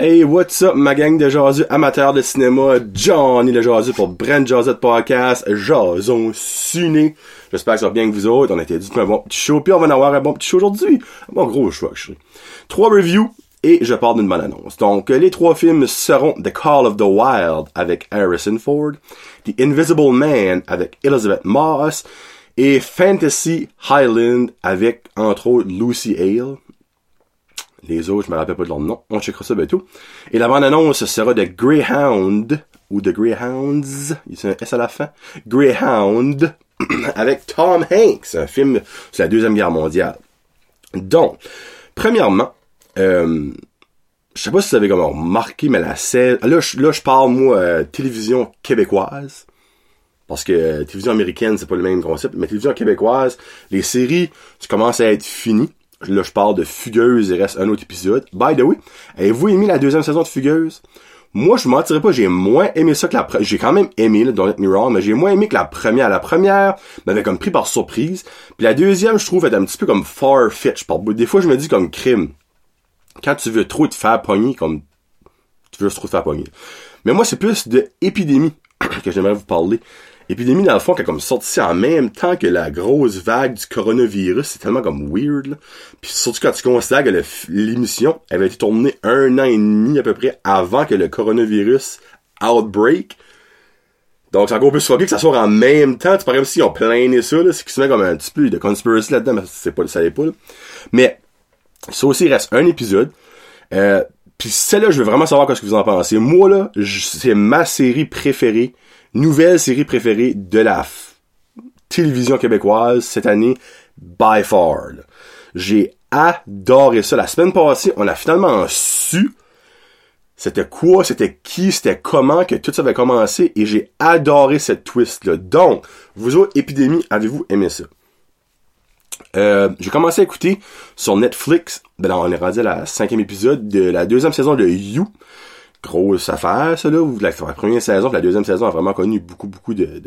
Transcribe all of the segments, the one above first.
Hey, what's up, ma gang de jasus amateurs de cinéma, Johnny le jasu pour Brand Jazz Podcast, Jason Suné. J'espère que ça va bien que vous autres. On a été dit un bon petit show, puis on va en avoir un bon petit show aujourd'hui. Un bon gros show, je Trois reviews, et je pars d'une bonne annonce. Donc, les trois films seront The Call of the Wild avec Harrison Ford, The Invisible Man avec Elizabeth Moss, et Fantasy Highland avec, entre autres, Lucy Hale. Les autres, je me rappelle pas de leur nom. On checkera ça bientôt. Et la bande-annonce sera de Greyhound, ou de Greyhounds, il y a un S à la fin. Greyhound, avec Tom Hanks, un film sur la Deuxième Guerre mondiale. Donc, premièrement, euh, je sais pas si vous avez comme remarqué, mais la scène... Là, je, là, je parle, moi, euh, télévision québécoise. Parce que euh, télévision américaine, c'est pas le même concept. Mais télévision québécoise, les séries, ça commence à être fini. Là, je parle de Fugueuse, il reste un autre épisode. By the way, avez-vous aimé la deuxième saison de Fugueuse? Moi, je mentirais pas, j'ai moins aimé ça que la première. J'ai quand même aimé, là, don't let me wrong, mais j'ai moins aimé que la première. La première m'avait comme pris par surprise. Puis la deuxième, je trouve, est un petit peu comme far-fetched. Des fois, je me dis comme crime. Quand tu veux trop te faire pogner, comme tu veux trop te faire pogner. Mais moi, c'est plus de épidémie que j'aimerais vous parler. Épidémie, dans le fond, qui a comme sorti en même temps que la grosse vague du coronavirus. C'est tellement comme weird, là. Puis surtout quand tu considères que l'émission avait été tournée un an et demi à peu près avant que le coronavirus outbreak. Donc c'est encore plus fucké que ça soit en même temps. Tu parais comme s'ils ont plané ça, là. C'est qui se met comme un petit peu de conspiracy là-dedans, mais c'est pas, ça pas, là. Mais, ça aussi, il reste un épisode. Euh, puis celle-là, je veux vraiment savoir ce que vous en pensez. Moi, là, c'est ma série préférée nouvelle série préférée de la télévision québécoise cette année, by far. J'ai adoré ça. La semaine passée, on a finalement su c'était quoi, c'était qui, c'était comment que tout ça avait commencé et j'ai adoré cette twist-là. Donc, vous autres, Épidémie, avez-vous aimé ça? Euh, j'ai commencé à écouter sur Netflix, ben on est rendu à la cinquième épisode de la deuxième saison de You grosse affaire, ça, là, la, première saison, la deuxième saison a vraiment connu beaucoup, beaucoup de,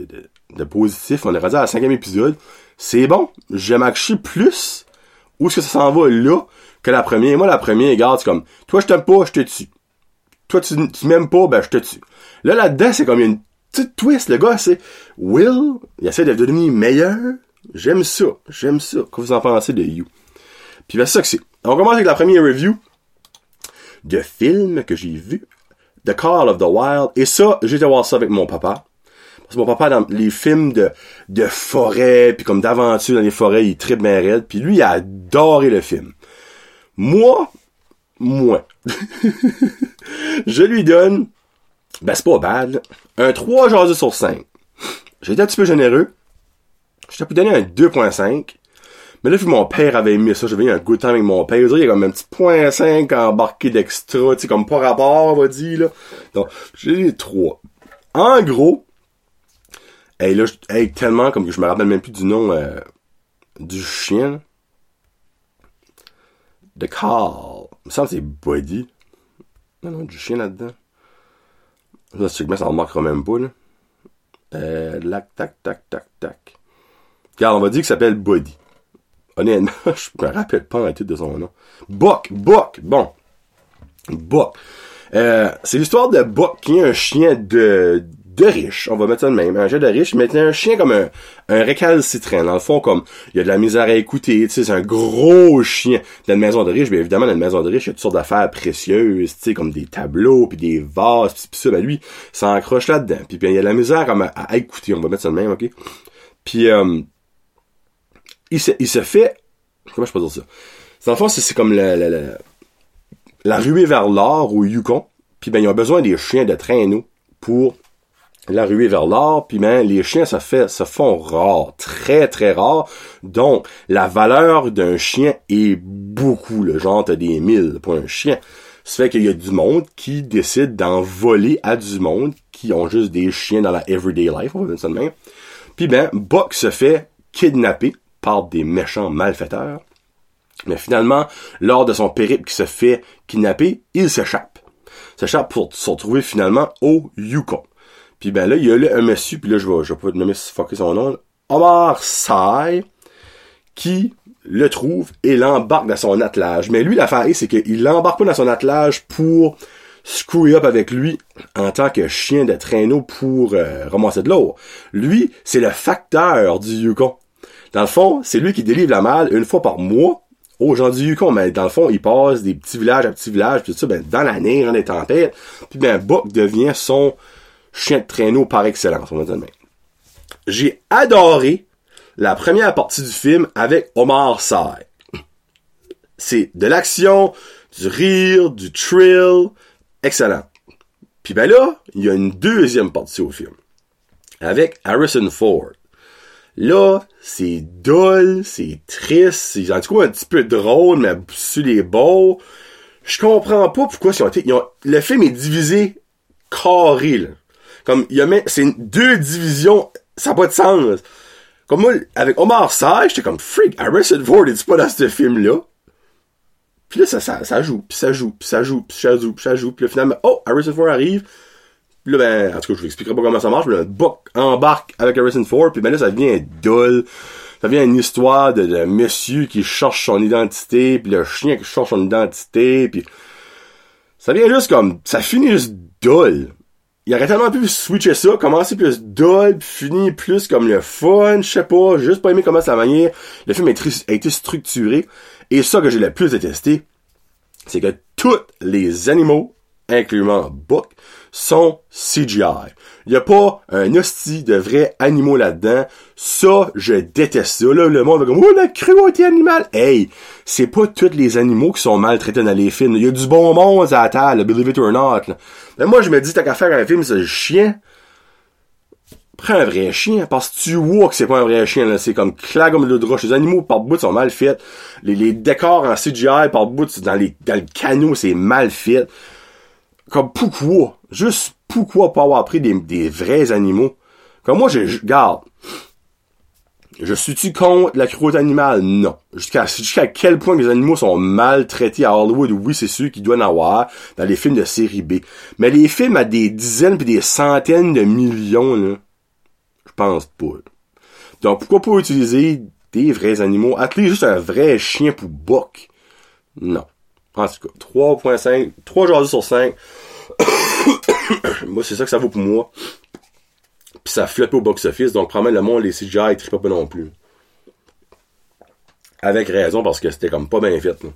positifs. On est rendu à la cinquième épisode. C'est bon. J'aime acheter plus où est-ce que ça s'en va là que la première. Moi, la première, regarde, c'est comme, toi, je t'aime pas, je te tue. Toi, tu, tu m'aimes pas, ben, je te tue. Là, là-dedans, c'est comme une petite twist. Le gars, c'est Will, il essaie de devenir meilleur. J'aime ça. J'aime ça. Qu'est-ce que vous en pensez de You? Puis, ben, c'est ça que c'est. On commence avec la première review de film que j'ai vu The Call of the Wild. Et ça, j'étais voir ça avec mon papa. Parce que mon papa, dans les films de, de forêt, puis comme d'aventure dans les forêts, il tripe bien raide. Puis lui, il a adoré le film. Moi, moi, je lui donne, ben c'est pas bad, un 3 jaseux sur 5. J'ai été un petit peu généreux. Je t'ai pu donner un 2.5. Mais là, vu mon père avait aimé ça, j'avais eu un good time avec mon père. Il y a comme un petit point 5 embarqué d'extra, tu sais, comme pas rapport, on va dire, là. Donc, j'ai les trois. En gros, hey, là, hey, tellement, comme que je me rappelle même plus du nom euh, du chien, The Call. Il me semble que c'est Buddy. Non, non, du chien là-dedans. Là, sûrement, ça remarquera même pas, là. Euh, lac, tac, tac, tac, tac. Regarde, on va dire qu'il s'appelle Buddy. Honnêtement, je me rappelle pas un titre de son nom. Buck, Buck, bon. Buck. Euh, c'est l'histoire de Buck qui est un chien de, de riche, on va mettre ça de même, un chien de riche, mais un chien comme un, un récalcitrant, dans le fond, comme, il y a de la misère à écouter, tu sais, c'est un gros chien. Dans une maison de riche, bien évidemment, dans une maison de riche, il y a toutes sortes d'affaires précieuses, tu sais, comme des tableaux, puis des vases, puis ça, ben lui, ça encroche là-dedans. Puis il y a de la misère comme à, écouter, on va mettre ça de même, ok? Puis, euh, il se, il se fait, comment je peux dire ça? Dans le fond, c'est comme la, la, la, la ruée vers l'or au Yukon. Puis ben, ils ont besoin des chiens de traîneau pour la ruée vers l'or. Puis ben, les chiens se, fait, se font rares, très très rares. Donc, la valeur d'un chien est beaucoup. Le genre, t'as des mille pour un chien. Ça fait qu'il y a du monde qui décide d'en voler à du monde qui ont juste des chiens dans la everyday life, on va dire ça de même. Puis ben, Buck se fait kidnapper par des méchants malfaiteurs. Mais finalement, lors de son périple qui se fait kidnapper, il s'échappe. S'échappe pour se retrouver finalement au Yukon. Puis ben là, il y a là un monsieur, puis là je vais, je vais pas nommer fucker son nom, Omar Sai, qui le trouve et l'embarque dans son attelage. Mais lui, l'affaire c'est qu'il l'embarque pas dans son attelage pour screw up avec lui en tant que chien de traîneau pour euh, ramasser de l'eau. Lui, c'est le facteur du Yukon. Dans le fond, c'est lui qui délivre la malle une fois par mois aux gens du Yukon. Mais dans le fond, il passe des petits villages à petits villages, puis tout ça, ben, dans la neige, dans les tempêtes. Puis ben, Buck devient son chien de traîneau par excellence, on va dire même. J'ai adoré la première partie du film avec Omar Sy. C'est de l'action, du rire, du thrill, excellent. Puis ben là, il y a une deuxième partie au film. Avec Harrison Ford. Là, c'est dull, c'est triste, c'est en tout cas un petit peu drôle, mais sur les bords. Je comprends pas pourquoi ils ont été, le film est divisé carré, là. Comme, il y a même, c'est deux divisions, ça n'a pas de sens. Comme moi, avec Omar Sy, j'étais comme, freak, Harrison Ford est pas dans ce film-là? Puis là, ça, ça, ça joue, puis ça joue, puis ça joue, puis ça joue, puis ça joue, puis là, finalement, oh, Harrison Ford arrive. Puis là, ben, en tout cas, je vous expliquerai pas comment ça marche, mais le Buck embarque avec Harrison Ford, puis ben là, ça devient dull. Ça devient une histoire de, monsieur qui cherche son identité, puis le chien qui cherche son identité, puis ça vient juste comme, ça finit juste dull. Il aurait tellement pu switcher ça, commencer plus dull, puis finir plus comme le fun, je sais pas, juste pas aimé comment ça manière. Le film a été structuré. Et ça que j'ai le plus détesté, c'est que tous les animaux, incluant Buck, sont CGI. Il n'y a pas un hostie de vrais animaux là-dedans. Ça, je déteste ça. Là, le monde va comme, oh, la cruauté animale. Hey, c'est pas tous les animaux qui sont maltraités dans les films. Il y a du bon monde à la table, believe it or not. Mais moi, je me dis, t'as qu'à faire un film, c'est chien prends un vrai chien, parce que tu vois que c'est pas un vrai chien, là. C'est comme claque comme le droche. Les animaux par bout sont mal faits. Les, les décors en CGI par bout, dans les, dans le canot, c'est mal fait. Comme pourquoi? Juste pourquoi pas avoir pris des, vrais animaux? Comme moi, je, garde. Je suis-tu contre la cruauté animale? Non. Jusqu'à jusqu'à quel point les animaux sont maltraités à Hollywood? Oui, c'est sûr qu'ils doivent en avoir dans les films de série B. Mais les films à des dizaines puis des centaines de millions, là, je pense pas. Donc, pourquoi pas utiliser des vrais animaux? Atteler juste un vrai chien pour Buck? Non. En tout cas, 3.5, 3 jours sur 5. moi, c'est ça que ça vaut pour moi. Puis ça flotte au box-office, donc probablement le monde, les CGI, trippent pas non plus. Avec raison, parce que c'était comme pas bien fait. Là.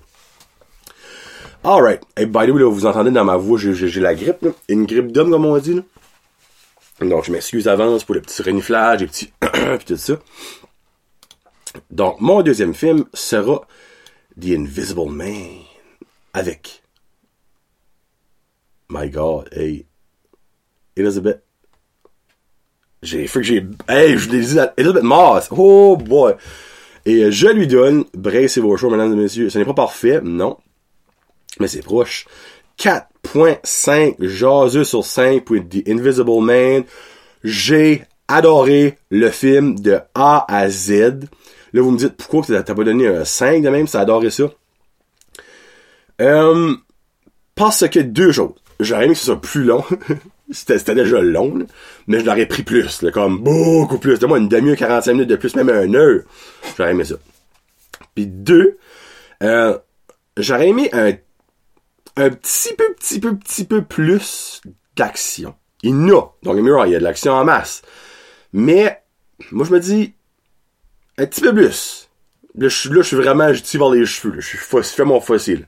Alright. Et by the way, vous entendez dans ma voix, j'ai la grippe. Une grippe d'homme, comme on dit. Là. Donc, je m'excuse d'avance pour le petit reniflage et petit puis tout ça. Donc, mon deuxième film sera The Invisible Man avec My God, hey Elizabeth j'ai fait que j'ai hey, je l'ai dit Elizabeth Moss. Oh boy. Et je lui donne brace vos choix mesdames et messieurs. Ce n'est pas parfait, non. Mais c'est proche. 4.5 jaseux sur 5 pour The Invisible Man. J'ai adoré le film de A à Z. Là, vous me dites pourquoi t'as pas donné un 5 de même, ça adoré ça. Euh, parce que deux choses. J'aurais aimé que ce soit plus long. c'était déjà long, mais je l'aurais pris plus, comme beaucoup plus. De moi, une demi-heure, 45 minutes de plus, même un heure. J'aurais aimé ça. Puis deux, euh, j'aurais aimé un un petit peu, petit peu, petit peu plus d'action. Il y en a. Donc, il y a de l'action en masse. Mais, moi, je me dis, un petit peu plus. Là, je, là, je suis vraiment, je tire vers les cheveux. Je suis fais mon fossile.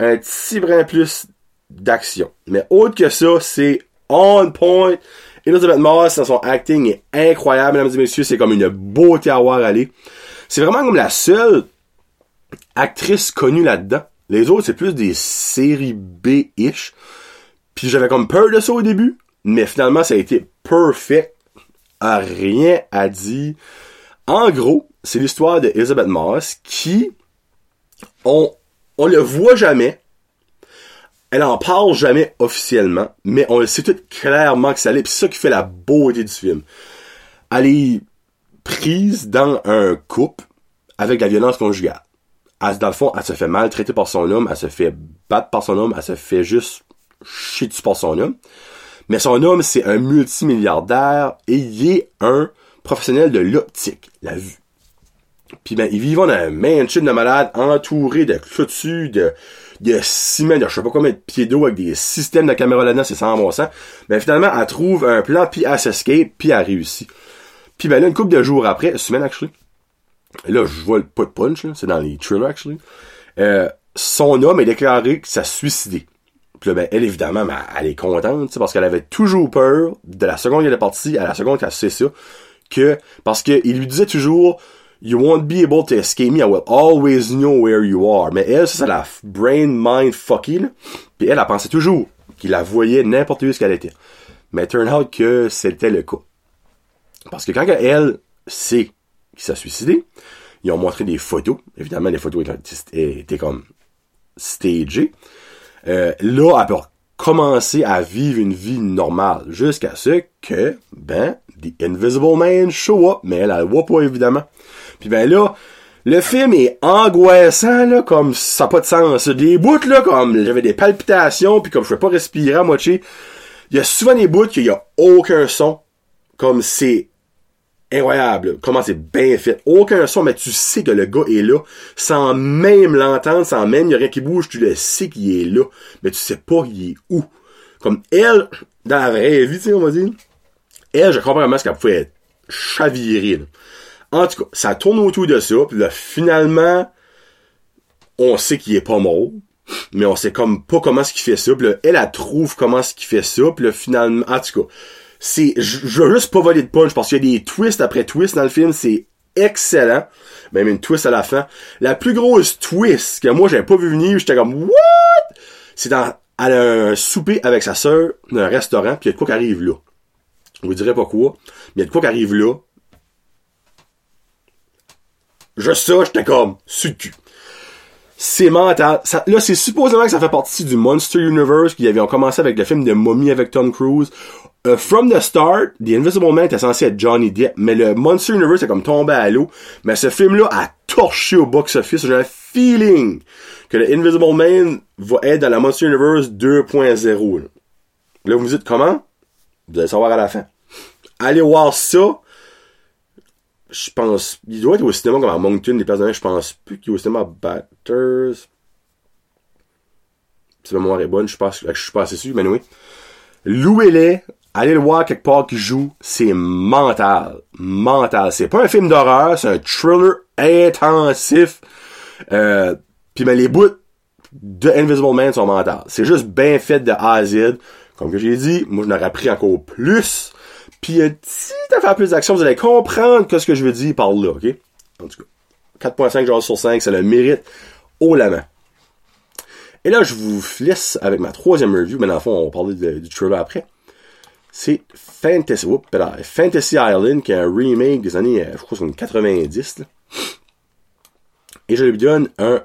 Un petit brin plus d'action. Mais autre que ça, c'est on point. Elizabeth Moss, son acting est incroyable, mesdames et messieurs. C'est comme une beauté à voir aller. C'est vraiment comme la seule actrice connue là-dedans. Les autres, c'est plus des séries B-ish. Puis j'avais comme peur de ça au début, mais finalement, ça a été perfect. rien à dire. En gros, c'est l'histoire d'Elizabeth Moss qui, on, on le voit jamais. Elle en parle jamais officiellement, mais on le sait tout clairement que ça l'est. Puis c'est ça qui fait la beauté du film. Elle est prise dans un couple avec la violence conjugale elle, dans le fond, elle se fait maltraiter par son homme, elle se fait battre par son homme, elle se fait juste chier dessus par son homme. Mais son homme, c'est un multimilliardaire et il est un professionnel de l'optique, la vue. Puis ben, ils vivent dans un mansion de malade entouré de clôtures, de, de ciment, de je sais pas combien de pieds d'eau avec des systèmes de caméra là-dedans, c'est sans bon sens. Mais finalement, elle trouve un plan, puis elle s'escape, puis elle réussit. Puis ben là, une couple de jours après, semaine actually, là, je vois pas de punch, c'est dans les trailers actually, euh, son homme est déclaré que ça suicidé. Puis là, ben, elle, évidemment, ben, elle est contente, parce qu'elle avait toujours peur, de la seconde qu'elle est partie à la seconde qu'elle sait ça, que, parce qu'il lui disait toujours, You won't be able to escape me, I will always know where you are. Mais elle, ça, c'est la brain mind fucky. Puis elle, elle pensait toujours qu'il la voyait n'importe où ce qu'elle était. Mais turn out que c'était le cas. Parce que quand elle sait qu'il s'est suicidé, ils ont montré des photos. Évidemment, les photos étaient, étaient comme stagées. Euh, là, elle peut commencer à vivre une vie normale. Jusqu'à ce que, ben, The Invisible Man show up. Mais elle, elle le voit pas, évidemment. Puis ben là, le film est angoissant, là, comme ça n'a pas de sens. Des bouts, là, comme j'avais des palpitations, puis comme je ne pas respirer à moitié. Il y a souvent des bouts qu'il y a aucun son. Comme c'est incroyable. Comment c'est bien fait. Aucun son, mais tu sais que le gars est là. Sans même l'entendre, sans même il a rien qui bouge, tu le sais qu'il est là. Mais tu sais pas il est où. Comme elle, dans la vraie vie, tu sais, on va dire. Elle, je comprends vraiment ce qu'elle pouvait être chavirée. En tout cas, ça tourne autour de ça, puis là, finalement, on sait qu'il est pas mort, mais on sait comme pas comment ce qu'il fait ça, puis là, elle, elle trouve comment ce qu'il fait ça, puis là, finalement, en tout cas, c'est, je veux juste pas voler de punch, parce qu'il y a des twists après twists dans le film, c'est excellent, même une twist à la fin. La plus grosse twist que moi, j'avais pas vu venir, j'étais comme, what? C'est dans, elle a un souper avec sa sœur dans un restaurant, puis il y a de quoi qui arrive là. Je vous dirai pas quoi, mais il y a de quoi qui arrive là, Juste ça, j'étais comme, cul. C'est mental. là, c'est supposément que ça fait partie du Monster Universe qui avait commencé avec le film de Mommy avec Tom Cruise. Euh, from the start, The Invisible Man était censé être Johnny Depp, mais le Monster Universe est comme tombé à l'eau. Mais ce film-là a torché au box-office. J'ai un feeling que le Invisible Man va être dans la Monster Universe 2.0. Là. là, vous me dites comment? Vous allez savoir à la fin. Allez voir ça je pense, il doit être au cinéma comme à Moncton, des places de je pense plus qu'il est au cinéma à Batters. Si ma mémoire est bonne, je pense je suis pas assez sûr, mais oui. Louez-les, allez le voir quelque part qui joue, c'est mental. Mental. C'est pas un film d'horreur, c'est un thriller intensif. Euh, puis mais les bouts de Invisible Man sont mentales. C'est juste bien fait de A Z. Comme que j'ai dit, moi je n'aurais pris encore plus. Puis euh, si t'as fait plus d'action, vous allez comprendre que ce que je veux dire par là, ok? En tout cas, 4.5 genre sur 5, ça le mérite haut la main. Et là, je vous laisse avec ma troisième review, mais dans le fond, on va parler du trailer après. C'est Fantasy, Fantasy Island, qui est un remake des années, euh, je crois, c'est 90. Là. Et je lui donne un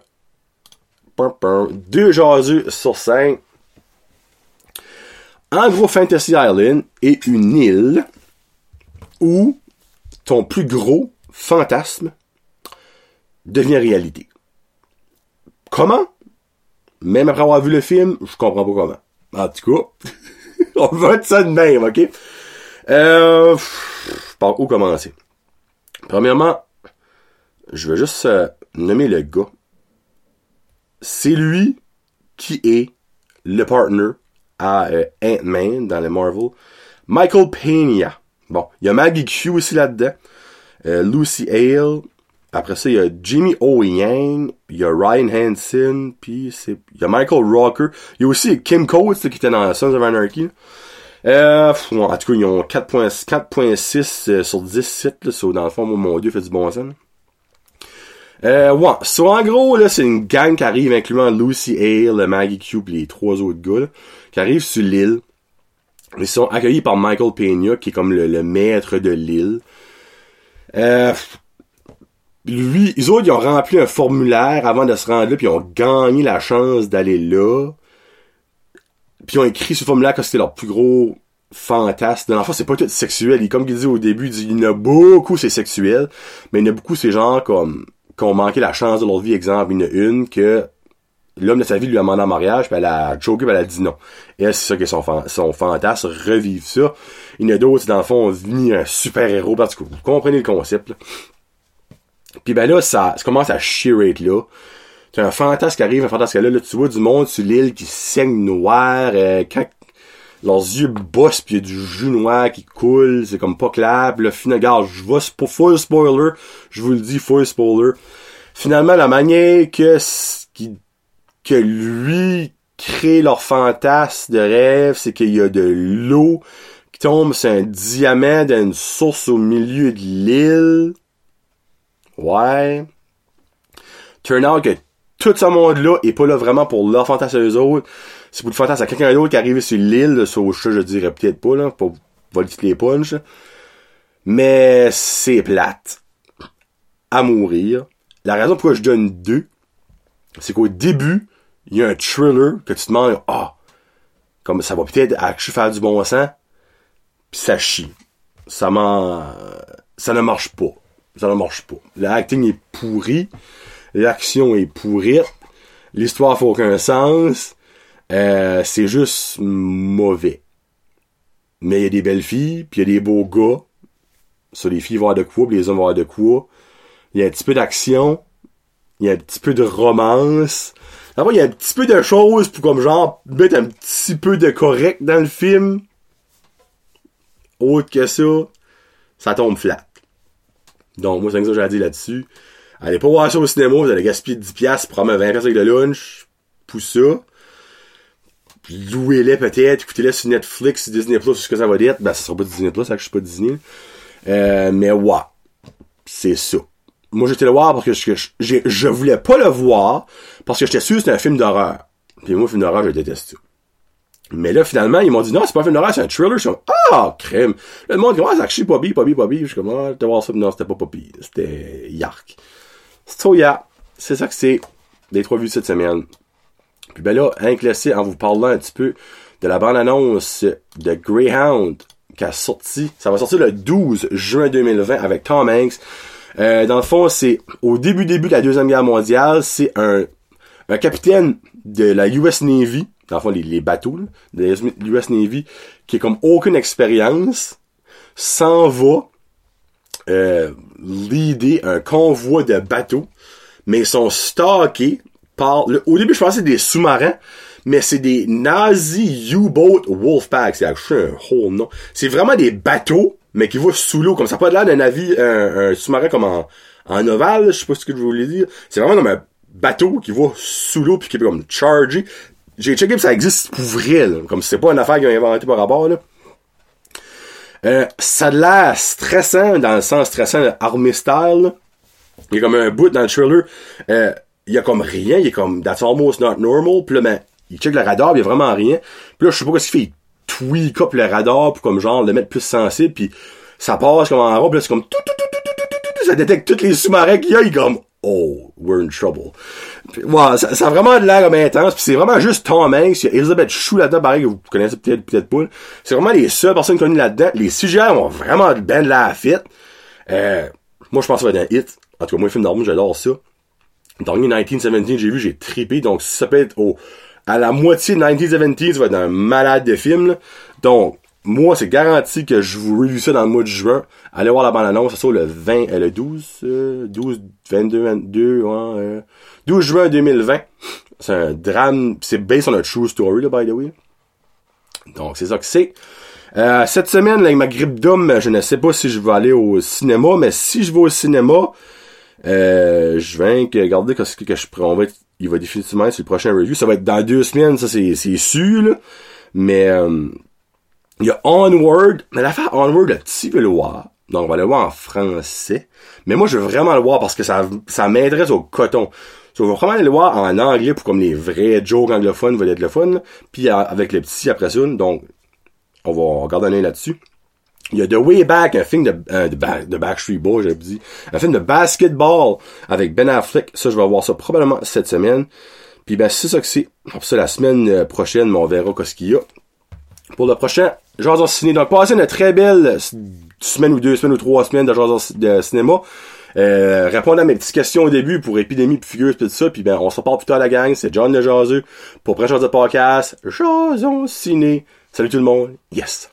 2 jaseux sur 5. En gros, Fantasy Island est une île où ton plus gros fantasme devient réalité. Comment? Même après avoir vu le film, je comprends pas comment. En tout cas, on va être ça de même, ok? Euh, par où commencer? Premièrement, je vais juste euh, nommer le gars. C'est lui qui est le partner à euh, Ant-Man dans le Marvel. Michael Pena. Bon, il y a Maggie Q aussi là-dedans. Euh, Lucy Hale. Après ça, il y a Jimmy O. Yang. Il y a Ryan Hansen. Puis c'est, il y a Michael Rocker. Il y a aussi Kim Coates qui était dans Sons of Anarchy. Euh, en tout cas, ils ont 4.6 euh, sur 10 sites. Là, dans le fond, mon dieu, fait du bon sens. Euh, ouais. So, en gros, là, c'est une gang qui arrive, incluant Lucy Hale, Maggie et les trois autres gars, qui arrivent sur l'île. Ils sont accueillis par Michael Peña, qui est comme le, maître de l'île. Euh, lui, ils autres, ils ont rempli un formulaire avant de se rendre là, puis ils ont gagné la chance d'aller là. Puis ils ont écrit ce formulaire que c'était leur plus gros fantasme. Dans l'enfant, c'est pas tout sexuel. Comme il dit au début, il dit, il y en a beaucoup, c'est sexuel. Mais il y en a beaucoup, c'est genre comme, qui ont manqué la chance de leur vie. Exemple, il y une que l'homme de sa vie lui a demandé en mariage, puis elle a choqué, puis elle a dit non. Et c'est ça qui est son, son fantasme, revivre ça. Il y en a d'autres, dans le fond, venir un super-héros, parce que vous comprenez le concept. Puis ben là, ça, ça commence à chier là. T'as un fantasme qui arrive, un fantasme qui là, là, tu vois du monde sur l'île qui saigne noir, euh, quand leurs yeux bossent pis y a du jus noir qui coule, c'est comme pas clair, pis là, finalement, je vais full spoiler, je vous le dis, full spoiler. Finalement, la manière que, qui, que lui crée leur fantasme de rêve, c'est qu'il y a de l'eau qui tombe sur un diamant d'une source au milieu de l'île. Ouais. Turn out que tout ce monde-là est pas là vraiment pour leur fantasme eux autres. C'est pour le fantasme à quelqu'un d'autre qui est arrivé sur l'île, sur ça, je dirais peut-être pas, là, pour voler les punches. Mais c'est plate. À mourir. La raison pourquoi je donne deux, c'est qu'au début, il y a un thriller que tu te demandes, ah, comme ça va peut-être faire du bon sens, pis ça chie. Ça m'en, ça ne marche pas. Ça ne marche pas. L'acting est pourri l'action est pourrite, l'histoire fait aucun sens, euh, c'est juste mauvais. Mais il y a des belles filles, puis il y a des beaux gars. Sur les filles vont de quoi, puis les hommes vont de quoi. Il y a un petit peu d'action, il y a un petit peu de romance. Après, il y a un petit peu de choses pour comme genre mettre un petit peu de correct dans le film. Autre que ça, ça tombe flat. Donc moi c'est ça que j'ai à dire là-dessus. Allez pas voir ça au cinéma, vous allez gaspiller 10$ pour prendre 20$ avec le lunch, pour ça. Louez-les peut-être, écoutez-les sur Netflix, Disney Plus, ce que ça va dire. Ben, ça sera pas Disney Plus, ça que je suis pas Disney. Euh, mais ouais. C'est ça. Moi, j'étais le voir parce que je, je, je, voulais pas le voir parce que j'étais sûr que c'était un film d'horreur. Puis moi, film d'horreur, je déteste ça. Mais là, finalement, ils m'ont dit, non, c'est pas un film d'horreur, c'est un thriller. Je suis comme, ah, crème. le monde ah, c'est actually Poppy, Poppy, Poppy. Je suis comme, ah, t'as voir ça. Non, c'était pas Poppy. C'était Yark. So yeah, c'est ça que c'est les trois vues de cette semaine. Puis ben là, un classé en vous parlant un petit peu de la bande-annonce de Greyhound qui a sorti. Ça va sortir le 12 juin 2020 avec Tom Hanks. Euh, dans le fond, c'est au début début de la Deuxième Guerre mondiale, c'est un, un capitaine de la US Navy, dans le fond, les, bateaux de la US Navy, qui est comme aucune expérience, s'en va euh, l'idée un convoi de bateaux, mais ils sont stockés par... au début, je pensais des sous-marins, mais c'est des Nazi U-Boat Wolfpack. C'est un whole nom. C'est vraiment des bateaux, mais qui vont sous l'eau. Comme ça pas de l'air d'un navire, un, sous-marin comme en, en ovale, je sais pas ce que je voulais dire. C'est vraiment comme un bateau qui va sous l'eau puis qui peut comme charger. J'ai checké ça existe pour vrai, là. Comme c'est pas une affaire qu'ils ont inventé par rapport, là. Euh, ça a l'air stressant, dans le sens stressant de Army. Il y a comme un bout dans le trailer. Euh, il y a comme rien. Il est comme That's almost not normal. Puis là, ben, il check le radar, il y a vraiment rien. Puis là, je sais pas ce qu'il fait. Il tweak up le radar pour comme genre le mettre plus sensible. Puis ça passe comme en rond. Puis là, c'est comme tout, tout, tout, tout, tout, tout, ça détecte tous les sous-marins qu'il y a. Oh, we're in trouble. Ouais, ça, ça, a vraiment de l'air comme intense. Puis c'est vraiment juste Tom Hanks. Il y a Elizabeth Chou là-dedans, pareil, que vous connaissez peut-être peut-être pas. C'est vraiment les seules personnes connues là-dedans. Les sujets ont vraiment ben de la fit. Euh, moi, je pense que ça va être un hit. En tout cas, moi, le film d'Armand, j'adore ça. Dernier 1917, j'ai vu, j'ai trippé. Donc, ça peut être au, à la moitié de 1917, ça va être un malade de film. Là. Donc, moi, c'est garanti que je vous review ça dans le mois de juin. Allez voir la bande-annonce, ça sort le 20, euh, le 12, 12, 22, 22, ouais, 12 juin 2020. C'est un drame, c'est based on a true story, là, by the way. Donc, c'est ça que c'est. Euh, cette semaine, avec ma grippe d'homme, je ne sais pas si je vais aller au cinéma, mais si je vais au cinéma, euh, je vais regarder ce que je prends. On va être, il va définitivement être le prochain review. Ça va être dans deux semaines, ça c'est, c'est sûr, là. Mais, euh, il y a Onward. Mais l'affaire Onward, le petit veut le voir. Donc, on va le voir en français. Mais moi, je veux vraiment le voir parce que ça, ça m'intéresse au coton. So, on va vraiment le voir en anglais pour comme les vrais jokes anglophones veulent être le fun. Puis avec le petit après ça. Donc, on va regarder un là-dessus. Il y a The Way Back, un film de, euh, de, Backstreet Boys, j'avais dit. Un film de basketball avec Ben Affleck. Ça, je vais voir ça probablement cette semaine. Puis ben, c'est ça que c'est. Pour ça, la semaine euh, prochaine, on verra ce qu'il y a. Pour le prochain Jason Ciné. Donc, passez une très belle semaine ou deux semaines ou trois semaines de Jason de cinéma. Euh, répondre à mes petites questions au début pour épidémie puis figure tout ça puis ben on se reparle plus tard à la gang c'est John le Jaseux pour prochain de podcast Jason Ciné salut tout le monde yes